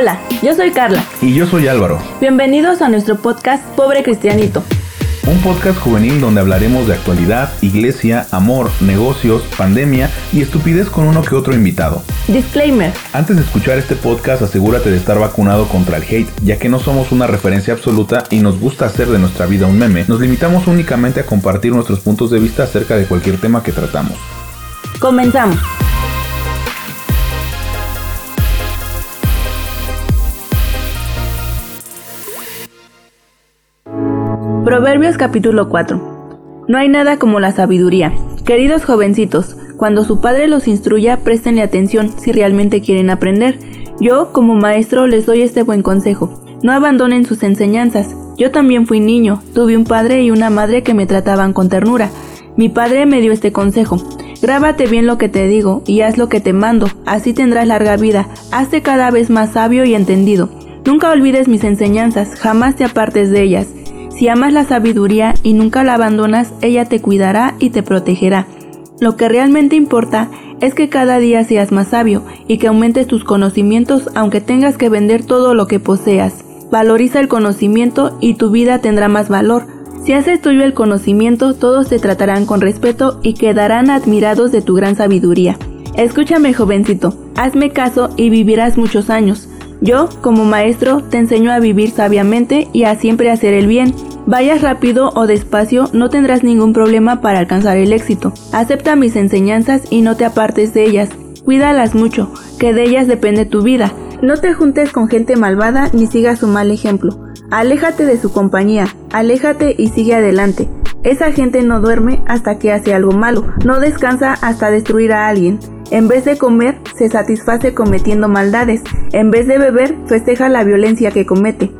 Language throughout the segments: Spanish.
Hola, yo soy Carla. Y yo soy Álvaro. Bienvenidos a nuestro podcast Pobre Cristianito. Un podcast juvenil donde hablaremos de actualidad, iglesia, amor, negocios, pandemia y estupidez con uno que otro invitado. Disclaimer. Antes de escuchar este podcast asegúrate de estar vacunado contra el hate, ya que no somos una referencia absoluta y nos gusta hacer de nuestra vida un meme. Nos limitamos únicamente a compartir nuestros puntos de vista acerca de cualquier tema que tratamos. Comenzamos. Proverbios capítulo 4. No hay nada como la sabiduría. Queridos jovencitos, cuando su padre los instruya, préstenle atención si realmente quieren aprender. Yo, como maestro, les doy este buen consejo. No abandonen sus enseñanzas. Yo también fui niño, tuve un padre y una madre que me trataban con ternura. Mi padre me dio este consejo. Grábate bien lo que te digo y haz lo que te mando, así tendrás larga vida. Hazte cada vez más sabio y entendido. Nunca olvides mis enseñanzas, jamás te apartes de ellas. Si amas la sabiduría y nunca la abandonas, ella te cuidará y te protegerá. Lo que realmente importa es que cada día seas más sabio y que aumentes tus conocimientos aunque tengas que vender todo lo que poseas. Valoriza el conocimiento y tu vida tendrá más valor. Si haces tuyo el conocimiento, todos te tratarán con respeto y quedarán admirados de tu gran sabiduría. Escúchame jovencito, hazme caso y vivirás muchos años. Yo, como maestro, te enseño a vivir sabiamente y a siempre hacer el bien. Vayas rápido o despacio, no tendrás ningún problema para alcanzar el éxito. Acepta mis enseñanzas y no te apartes de ellas. Cuídalas mucho, que de ellas depende tu vida. No te juntes con gente malvada ni sigas su mal ejemplo. Aléjate de su compañía, aléjate y sigue adelante. Esa gente no duerme hasta que hace algo malo, no descansa hasta destruir a alguien. En vez de comer, se satisface cometiendo maldades. En vez de beber, festeja la violencia que comete.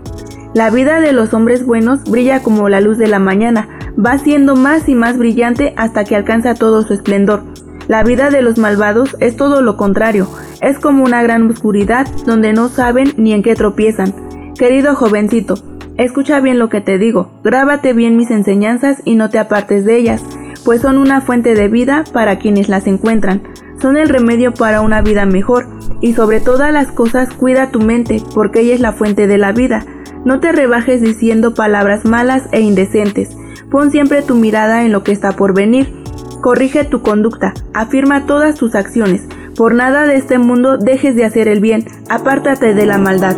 La vida de los hombres buenos brilla como la luz de la mañana, va siendo más y más brillante hasta que alcanza todo su esplendor. La vida de los malvados es todo lo contrario, es como una gran oscuridad donde no saben ni en qué tropiezan. Querido jovencito, escucha bien lo que te digo, grábate bien mis enseñanzas y no te apartes de ellas, pues son una fuente de vida para quienes las encuentran son el remedio para una vida mejor y sobre todas las cosas cuida tu mente porque ella es la fuente de la vida. No te rebajes diciendo palabras malas e indecentes. Pon siempre tu mirada en lo que está por venir. Corrige tu conducta, afirma todas tus acciones. Por nada de este mundo dejes de hacer el bien, apártate de la maldad.